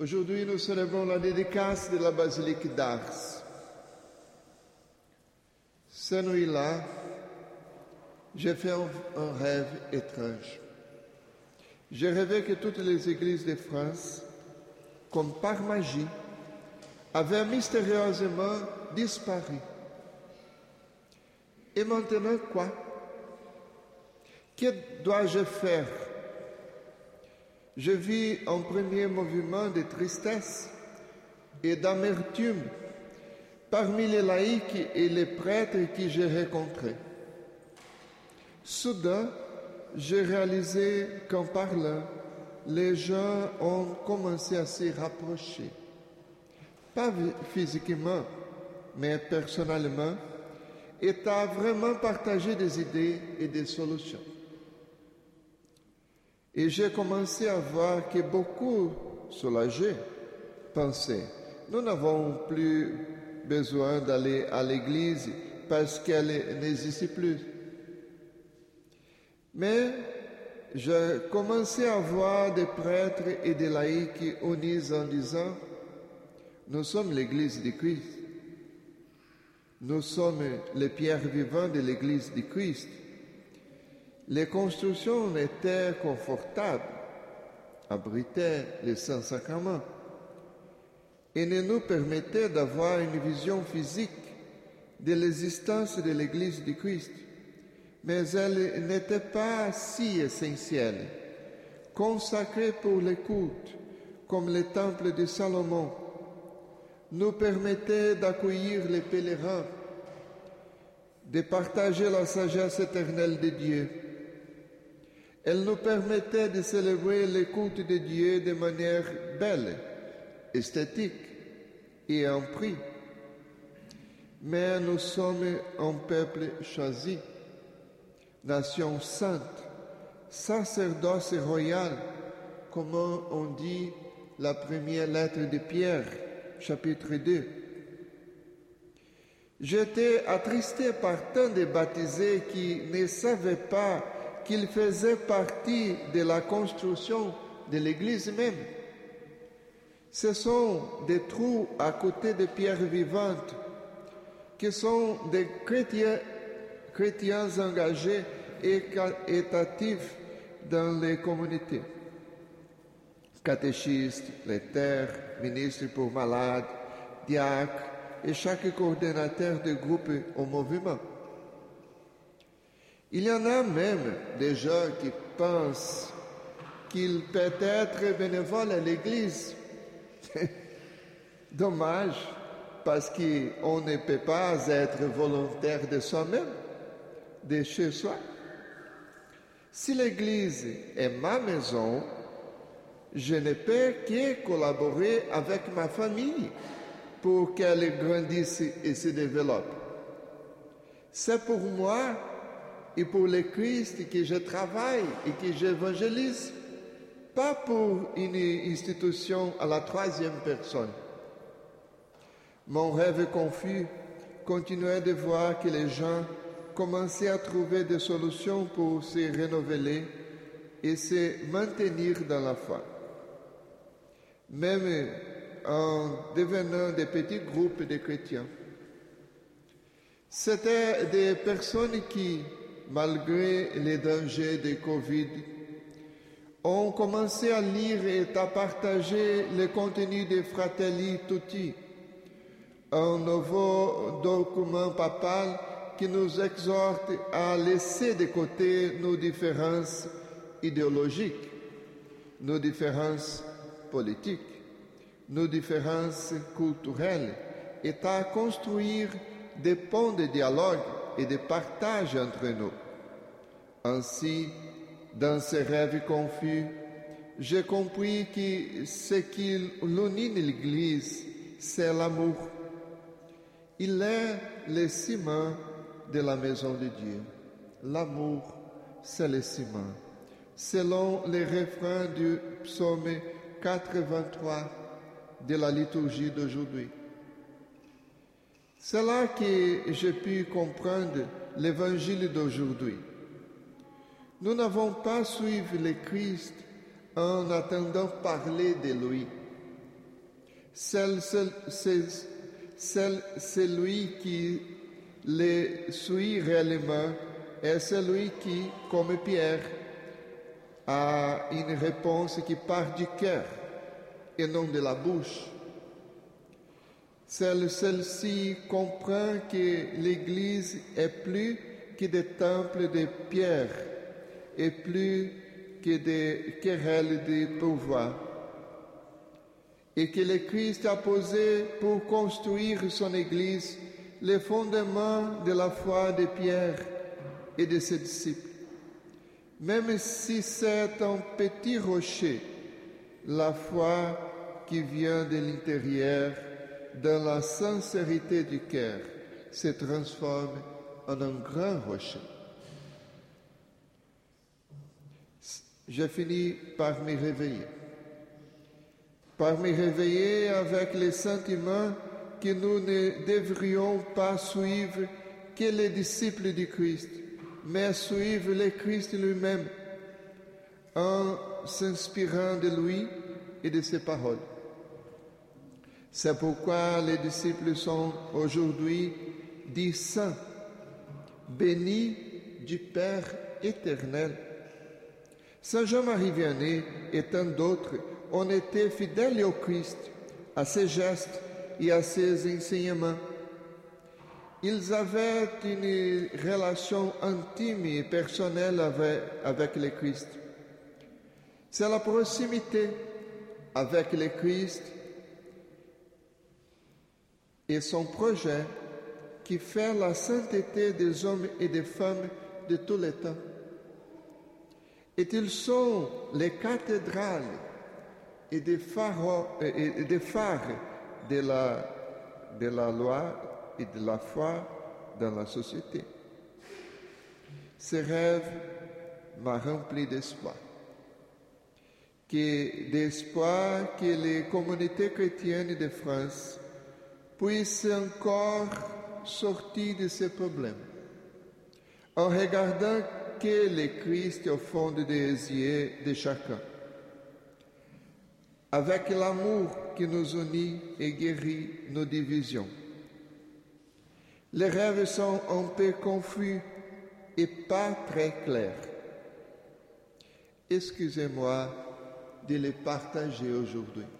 Aujourd'hui, nous célébrons la dédicace de la basilique d'Ars. Cette nuit-là, j'ai fait un, rêve étrange. J'ai rêvé que toutes les églises de France, comme par magie, avaient mystérieusement disparu. Et maintenant quoi? Que dois-je faire? Je vis un premier mouvement de tristesse et d'amertume parmi les laïcs et les prêtres que j'ai rencontrés. Soudain, j'ai réalisé qu'en parlant, les gens ont commencé à se rapprocher. Pas physiquement, mais personnellement, et à vraiment partager des idées et des solutions. Et j'ai commencé à voir que beaucoup soulagés pensaient, nous n'avons plus besoin d'aller à l'église parce qu'elle n'existe plus. Mais j'ai commencé à voir des prêtres et des laïcs unis en disant, nous sommes l'Église de Christ. Nous sommes les pierres vivantes de l'Église de Christ. Les constructions étaient confortables, abritaient les saints sacrements et ne nous permettaient d'avoir une vision physique de l'existence de l'Église de Christ mais elle n'était pas si essentielle. Consacrée pour l'écoute, comme le temple de Salomon, nous permettait d'accueillir les pèlerins, de partager la sagesse éternelle de Dieu. Elle nous permettait de célébrer l'écoute de Dieu de manière belle, esthétique et en prix. Mais nous sommes un peuple choisi nation sainte, sacerdoce royal, comme on dit la première lettre de Pierre, chapitre 2. J'étais attristé par tant de baptisés qui ne savaient pas qu'ils faisaient partie de la construction de l'Église même. Ce sont des trous à côté des pierres vivantes qui sont des chrétiens engagés et actifs dans les communautés. Catéchistes, terres, ministres pour malades, diacres et chaque coordinateur de groupe au mouvement. Il y en a même des gens qui pensent qu'ils peuvent être bénévoles à l'Église. Dommage, parce qu'on ne peut pas être volontaire de soi-même de chez soi. Si l'Église est ma maison, je ne peux que collaborer avec ma famille pour qu'elle grandisse et se développe. C'est pour moi et pour le Christ que je travaille et que j'évangélise, pas pour une institution à la troisième personne. Mon rêve confus continuait de voir que les gens commencer à trouver des solutions pour se renouveler et se maintenir dans la foi. Même en devenant des petits groupes de chrétiens. C'était des personnes qui, malgré les dangers de Covid, ont commencé à lire et à partager le contenu de Fratelli Tutti, un nouveau document papal qui nous exhorte à laisser de côté nos différences idéologiques, nos différences politiques, nos différences culturelles et à construire des ponts de dialogue et de partage entre nous. Ainsi, dans ces rêves confus, j'ai compris que ce qui l'unit l'Église, c'est l'amour. Il est le ciment de la maison de Dieu. L'amour, c'est le ciment. Selon les refrains du psaume 83 de la liturgie d'aujourd'hui. C'est là que j'ai pu comprendre l'évangile d'aujourd'hui. Nous n'avons pas suivi le Christ en attendant parler de lui, seul celui qui les suit réellement est celui qui, comme Pierre, a une réponse qui part du cœur et non de la bouche. Celle-ci comprend que l'Église est plus que des temples de pierre et plus que des querelles de pouvoir. Et que le Christ a posé pour construire son Église les fondements de la foi de Pierre et de ses disciples. Même si c'est un petit rocher, la foi qui vient de l'intérieur, dans la sincérité du cœur, se transforme en un grand rocher. J'ai fini par me réveiller, par me réveiller avec le sentiment que nous ne devrions pas suivre que les disciples du Christ, mais suivre le Christ lui-même en s'inspirant de lui et de ses paroles. C'est pourquoi les disciples sont aujourd'hui dits saints, bénis du Père éternel. Saint Jean-Marie Vianney et tant d'autres ont été fidèles au Christ, à ses gestes et à ses enseignements. Ils avaient une relation intime et personnelle avec, avec le Christ. C'est la proximité avec le Christ et son projet qui fait la sainteté des hommes et des femmes de tous les temps. Et ils sont les cathédrales et des phares, de, la, loi et de la foi dans la société. Ce rêve m'a rempli d'espoir. D'espoir que les communautés chrétiennes de France puisse encore sortir de ces problèmes en regardant que le Christ au fond des yeux de chacun, avec l'amour qui nous unit et guérit nos divisions. Les rêves sont un peu confus et pas très clairs. Excusez-moi de les partager aujourd'hui.